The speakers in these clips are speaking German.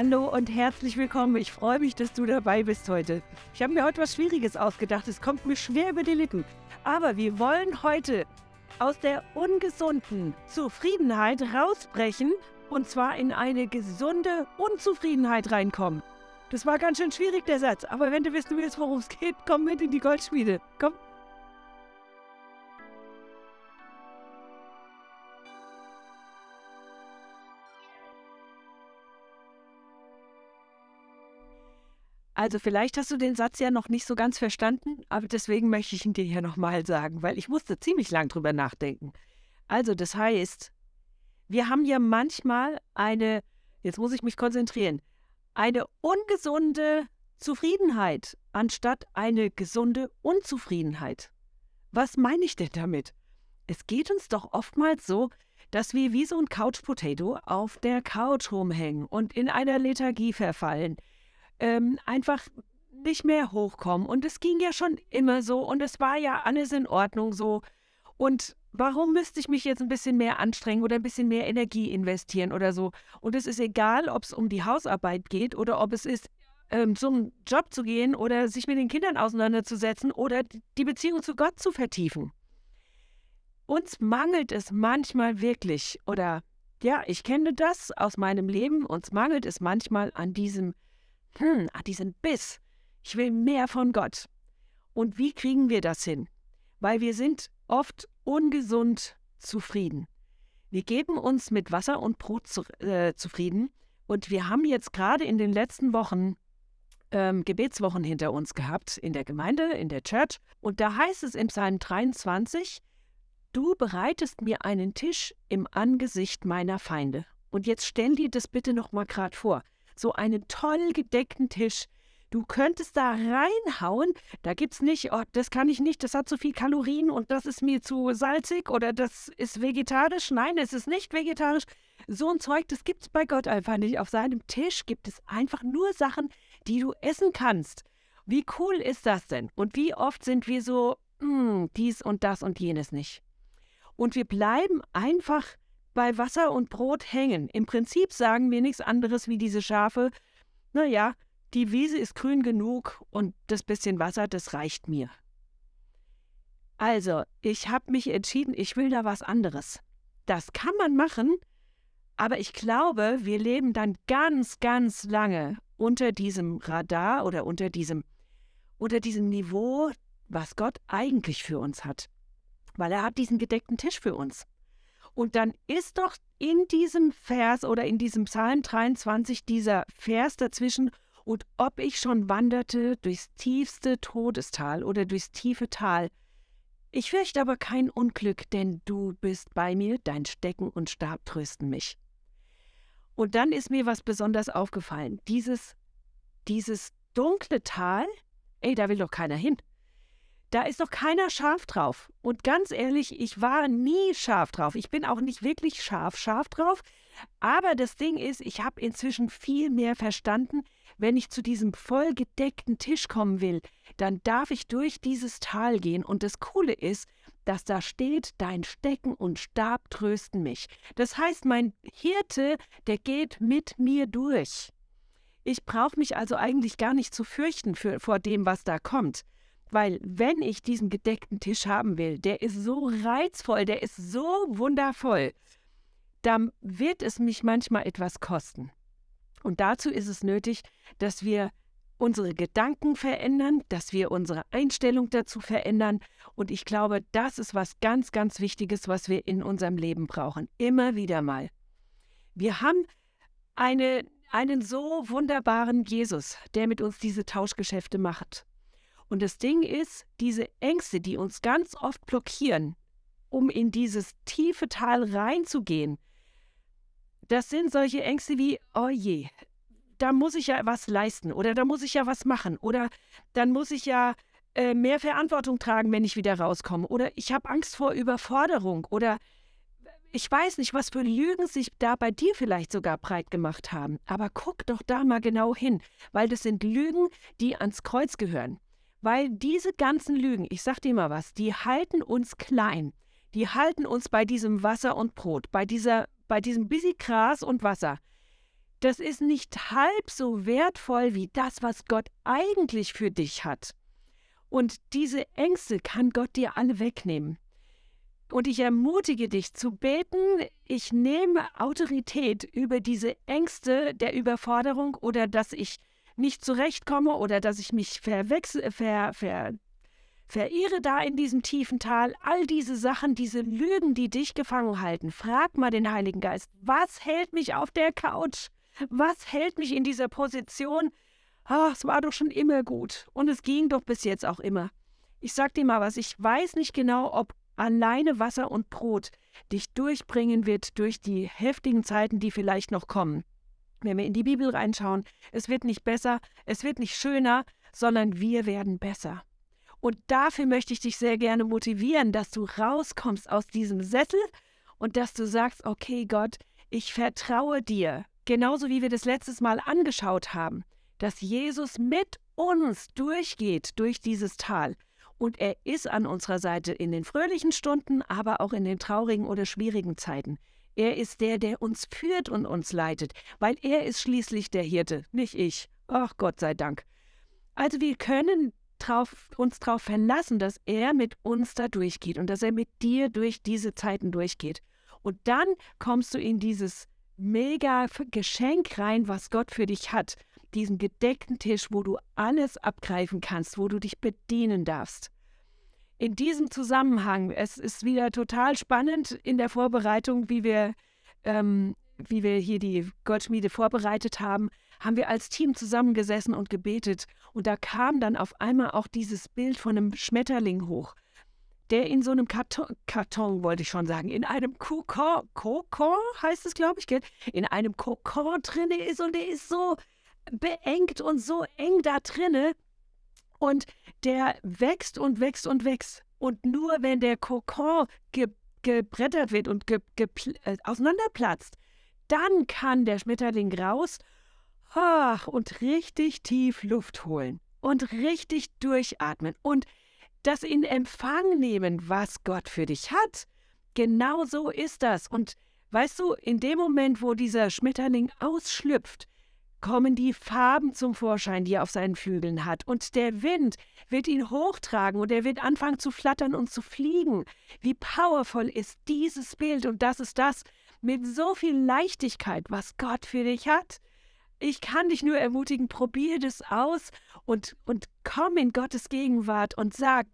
Hallo und herzlich willkommen. Ich freue mich, dass du dabei bist heute. Ich habe mir heute was Schwieriges ausgedacht. Es kommt mir schwer über die Lippen. Aber wir wollen heute aus der ungesunden Zufriedenheit rausbrechen und zwar in eine gesunde Unzufriedenheit reinkommen. Das war ganz schön schwierig, der Satz. Aber wenn du wissen willst, worum es geht, komm mit in die Goldschmiede. Komm. Also vielleicht hast du den Satz ja noch nicht so ganz verstanden, aber deswegen möchte ich ihn dir hier nochmal sagen, weil ich musste ziemlich lang drüber nachdenken. Also das heißt, wir haben ja manchmal eine, jetzt muss ich mich konzentrieren, eine ungesunde Zufriedenheit anstatt eine gesunde Unzufriedenheit. Was meine ich denn damit? Es geht uns doch oftmals so, dass wir wie so ein Couch Potato auf der Couch rumhängen und in einer Lethargie verfallen, ähm, einfach nicht mehr hochkommen. Und es ging ja schon immer so und es war ja alles in Ordnung so. Und warum müsste ich mich jetzt ein bisschen mehr anstrengen oder ein bisschen mehr Energie investieren oder so? Und es ist egal, ob es um die Hausarbeit geht oder ob es ist, ähm, zum Job zu gehen oder sich mit den Kindern auseinanderzusetzen oder die Beziehung zu Gott zu vertiefen. Uns mangelt es manchmal wirklich, oder ja, ich kenne das aus meinem Leben, uns mangelt es manchmal an diesem hm, ah, diesen Biss. Ich will mehr von Gott. Und wie kriegen wir das hin? Weil wir sind oft ungesund zufrieden. Wir geben uns mit Wasser und Brot zu, äh, zufrieden. Und wir haben jetzt gerade in den letzten Wochen ähm, Gebetswochen hinter uns gehabt in der Gemeinde, in der Church. Und da heißt es im Psalm 23, Du bereitest mir einen Tisch im Angesicht meiner Feinde. Und jetzt stell dir das bitte noch mal gerade vor so einen toll gedeckten Tisch. Du könntest da reinhauen, da gibt's nicht, oh, das kann ich nicht, das hat zu viel Kalorien und das ist mir zu salzig oder das ist vegetarisch. Nein, es ist nicht vegetarisch. So ein Zeug, das gibt's bei Gott einfach nicht. Auf seinem Tisch gibt es einfach nur Sachen, die du essen kannst. Wie cool ist das denn? Und wie oft sind wir so, hm, dies und das und jenes nicht? Und wir bleiben einfach bei Wasser und Brot hängen. Im Prinzip sagen wir nichts anderes wie diese Schafe, naja, die Wiese ist grün genug und das bisschen Wasser, das reicht mir. Also, ich habe mich entschieden, ich will da was anderes. Das kann man machen, aber ich glaube, wir leben dann ganz, ganz lange unter diesem Radar oder unter diesem, unter diesem Niveau, was Gott eigentlich für uns hat. Weil er hat diesen gedeckten Tisch für uns. Und dann ist doch in diesem Vers oder in diesem Psalm 23 dieser Vers dazwischen, und ob ich schon wanderte durchs tiefste Todestal oder durchs tiefe Tal, ich fürchte aber kein Unglück, denn du bist bei mir, dein Stecken und Stab trösten mich. Und dann ist mir was besonders aufgefallen. Dieses, dieses dunkle Tal, ey, da will doch keiner hin. Da ist doch keiner scharf drauf. Und ganz ehrlich, ich war nie scharf drauf. Ich bin auch nicht wirklich scharf, scharf drauf. Aber das Ding ist, ich habe inzwischen viel mehr verstanden, wenn ich zu diesem vollgedeckten Tisch kommen will, dann darf ich durch dieses Tal gehen. Und das Coole ist, dass da steht, dein Stecken und Stab trösten mich. Das heißt, mein Hirte, der geht mit mir durch. Ich brauche mich also eigentlich gar nicht zu fürchten für, vor dem, was da kommt. Weil wenn ich diesen gedeckten Tisch haben will, der ist so reizvoll, der ist so wundervoll, dann wird es mich manchmal etwas kosten. Und dazu ist es nötig, dass wir unsere Gedanken verändern, dass wir unsere Einstellung dazu verändern. Und ich glaube, das ist was ganz, ganz Wichtiges, was wir in unserem Leben brauchen. Immer wieder mal. Wir haben eine, einen so wunderbaren Jesus, der mit uns diese Tauschgeschäfte macht. Und das Ding ist, diese Ängste, die uns ganz oft blockieren, um in dieses tiefe Tal reinzugehen, das sind solche Ängste wie, oh je, da muss ich ja was leisten oder da muss ich ja was machen oder dann muss ich ja äh, mehr Verantwortung tragen, wenn ich wieder rauskomme oder ich habe Angst vor Überforderung oder ich weiß nicht, was für Lügen sich da bei dir vielleicht sogar breit gemacht haben, aber guck doch da mal genau hin, weil das sind Lügen, die ans Kreuz gehören. Weil diese ganzen Lügen, ich sag dir mal was, die halten uns klein. Die halten uns bei diesem Wasser und Brot, bei, dieser, bei diesem bisschen Gras und Wasser. das ist nicht halb so wertvoll wie das, was Gott eigentlich für dich hat. Und diese Ängste kann Gott dir alle wegnehmen. Und ich ermutige dich zu beten, ich nehme Autorität über diese Ängste der Überforderung oder dass ich nicht zurechtkomme oder dass ich mich verwechsel, ver, ver, verirre da in diesem tiefen Tal. All diese Sachen, diese Lügen, die dich gefangen halten. Frag mal den Heiligen Geist, was hält mich auf der Couch? Was hält mich in dieser Position? Ach, es war doch schon immer gut. Und es ging doch bis jetzt auch immer. Ich sag dir mal was, ich weiß nicht genau, ob alleine Wasser und Brot dich durchbringen wird durch die heftigen Zeiten, die vielleicht noch kommen. Wenn wir in die Bibel reinschauen, es wird nicht besser, es wird nicht schöner, sondern wir werden besser. Und dafür möchte ich dich sehr gerne motivieren, dass du rauskommst aus diesem Sessel und dass du sagst, okay Gott, ich vertraue dir, genauso wie wir das letztes Mal angeschaut haben, dass Jesus mit uns durchgeht durch dieses Tal. Und er ist an unserer Seite in den fröhlichen Stunden, aber auch in den traurigen oder schwierigen Zeiten. Er ist der, der uns führt und uns leitet, weil er ist schließlich der Hirte, nicht ich. Ach Gott sei Dank. Also wir können drauf, uns darauf verlassen, dass er mit uns da durchgeht und dass er mit dir durch diese Zeiten durchgeht. Und dann kommst du in dieses mega Geschenk rein, was Gott für dich hat. Diesen gedeckten Tisch, wo du alles abgreifen kannst, wo du dich bedienen darfst in diesem Zusammenhang, es ist wieder total spannend in der Vorbereitung, wie wir, ähm, wie wir hier die Goldschmiede vorbereitet haben, haben wir als Team zusammengesessen und gebetet. Und da kam dann auf einmal auch dieses Bild von einem Schmetterling hoch, der in so einem Karton, Karton wollte ich schon sagen, in einem Kokon, Kokon heißt es, glaube ich, in einem Kokon drinne ist und der ist so beengt und so eng da drinne, und der wächst und wächst und wächst. Und nur wenn der Kokon ge gebrettert wird und ge äh, auseinanderplatzt, dann kann der Schmetterling raus ach, und richtig tief Luft holen und richtig durchatmen und das in Empfang nehmen, was Gott für dich hat. Genau so ist das. Und weißt du, in dem Moment, wo dieser Schmetterling ausschlüpft, kommen die Farben zum Vorschein, die er auf seinen Flügeln hat, und der Wind wird ihn hochtragen und er wird anfangen zu flattern und zu fliegen. Wie powerful ist dieses Bild und das ist das mit so viel Leichtigkeit, was Gott für dich hat. Ich kann dich nur ermutigen, probier das aus und, und komm in Gottes Gegenwart und sag,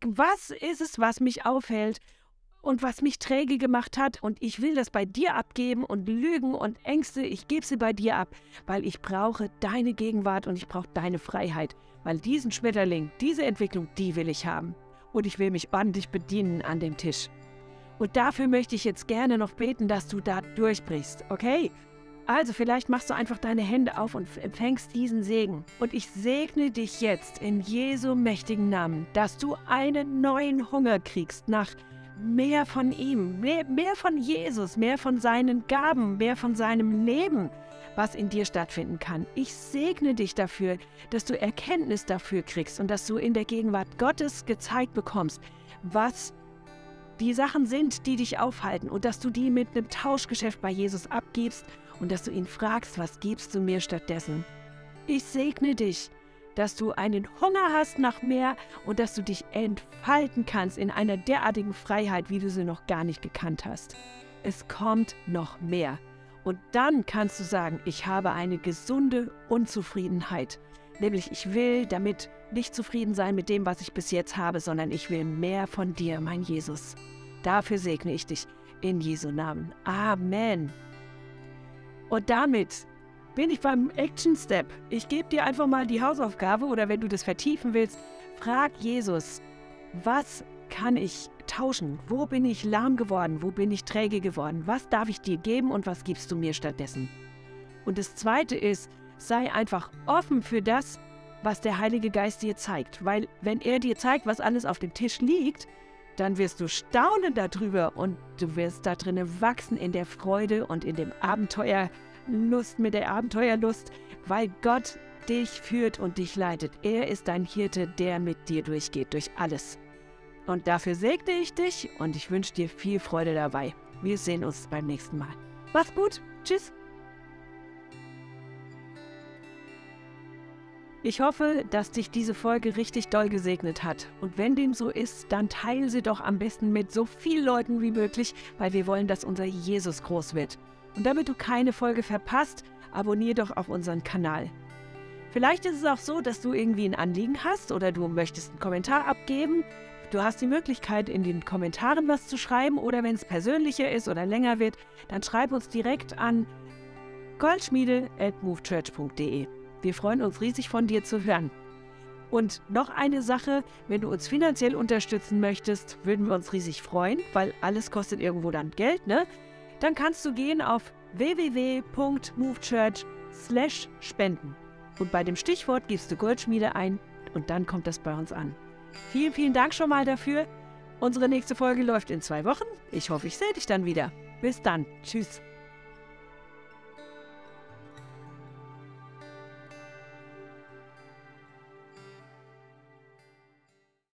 was ist es, was mich aufhält und was mich träge gemacht hat. Und ich will das bei dir abgeben und Lügen und Ängste, ich gebe sie bei dir ab, weil ich brauche deine Gegenwart und ich brauche deine Freiheit. Weil diesen Schmetterling, diese Entwicklung, die will ich haben. Und ich will mich ordentlich bedienen an dem Tisch. Und dafür möchte ich jetzt gerne noch beten, dass du da durchbrichst, okay? Also vielleicht machst du einfach deine Hände auf und empfängst diesen Segen. Und ich segne dich jetzt in Jesu mächtigen Namen, dass du einen neuen Hunger kriegst nach mehr von ihm, mehr, mehr von Jesus, mehr von seinen Gaben, mehr von seinem Leben, was in dir stattfinden kann. Ich segne dich dafür, dass du Erkenntnis dafür kriegst und dass du in der Gegenwart Gottes gezeigt bekommst, was die Sachen sind, die dich aufhalten und dass du die mit einem Tauschgeschäft bei Jesus abgibst und dass du ihn fragst, was gibst du mir stattdessen. Ich segne dich dass du einen Hunger hast nach mehr und dass du dich entfalten kannst in einer derartigen Freiheit, wie du sie noch gar nicht gekannt hast. Es kommt noch mehr. Und dann kannst du sagen, ich habe eine gesunde Unzufriedenheit. Nämlich ich will damit nicht zufrieden sein mit dem, was ich bis jetzt habe, sondern ich will mehr von dir, mein Jesus. Dafür segne ich dich in Jesu Namen. Amen. Und damit bin ich beim Action Step. Ich gebe dir einfach mal die Hausaufgabe oder wenn du das vertiefen willst, frag Jesus, was kann ich tauschen? Wo bin ich lahm geworden? Wo bin ich träge geworden? Was darf ich dir geben und was gibst du mir stattdessen? Und das Zweite ist, sei einfach offen für das, was der Heilige Geist dir zeigt. Weil wenn er dir zeigt, was alles auf dem Tisch liegt, dann wirst du staunen darüber und du wirst da drinnen wachsen in der Freude und in dem Abenteuer Lust, mit der Abenteuerlust, weil Gott dich führt und dich leitet. Er ist dein Hirte, der mit dir durchgeht, durch alles. Und dafür segne ich dich und ich wünsche dir viel Freude dabei. Wir sehen uns beim nächsten Mal. Mach's gut. Tschüss. Ich hoffe, dass dich diese Folge richtig doll gesegnet hat. Und wenn dem so ist, dann teile sie doch am besten mit so vielen Leuten wie möglich, weil wir wollen, dass unser Jesus groß wird. Und damit du keine Folge verpasst, abonniere doch auch unseren Kanal. Vielleicht ist es auch so, dass du irgendwie ein Anliegen hast oder du möchtest einen Kommentar abgeben. Du hast die Möglichkeit, in den Kommentaren was zu schreiben oder wenn es persönlicher ist oder länger wird, dann schreib uns direkt an goldschmiede.movechurch.de. Wir freuen uns riesig von dir zu hören. Und noch eine Sache, wenn du uns finanziell unterstützen möchtest, würden wir uns riesig freuen, weil alles kostet irgendwo dann Geld, ne? Dann kannst du gehen auf www.movechurch/spenden. Und bei dem Stichwort gibst du Goldschmiede ein und dann kommt das bei uns an. Vielen, vielen Dank schon mal dafür. Unsere nächste Folge läuft in zwei Wochen. Ich hoffe, ich sehe dich dann wieder. Bis dann. Tschüss.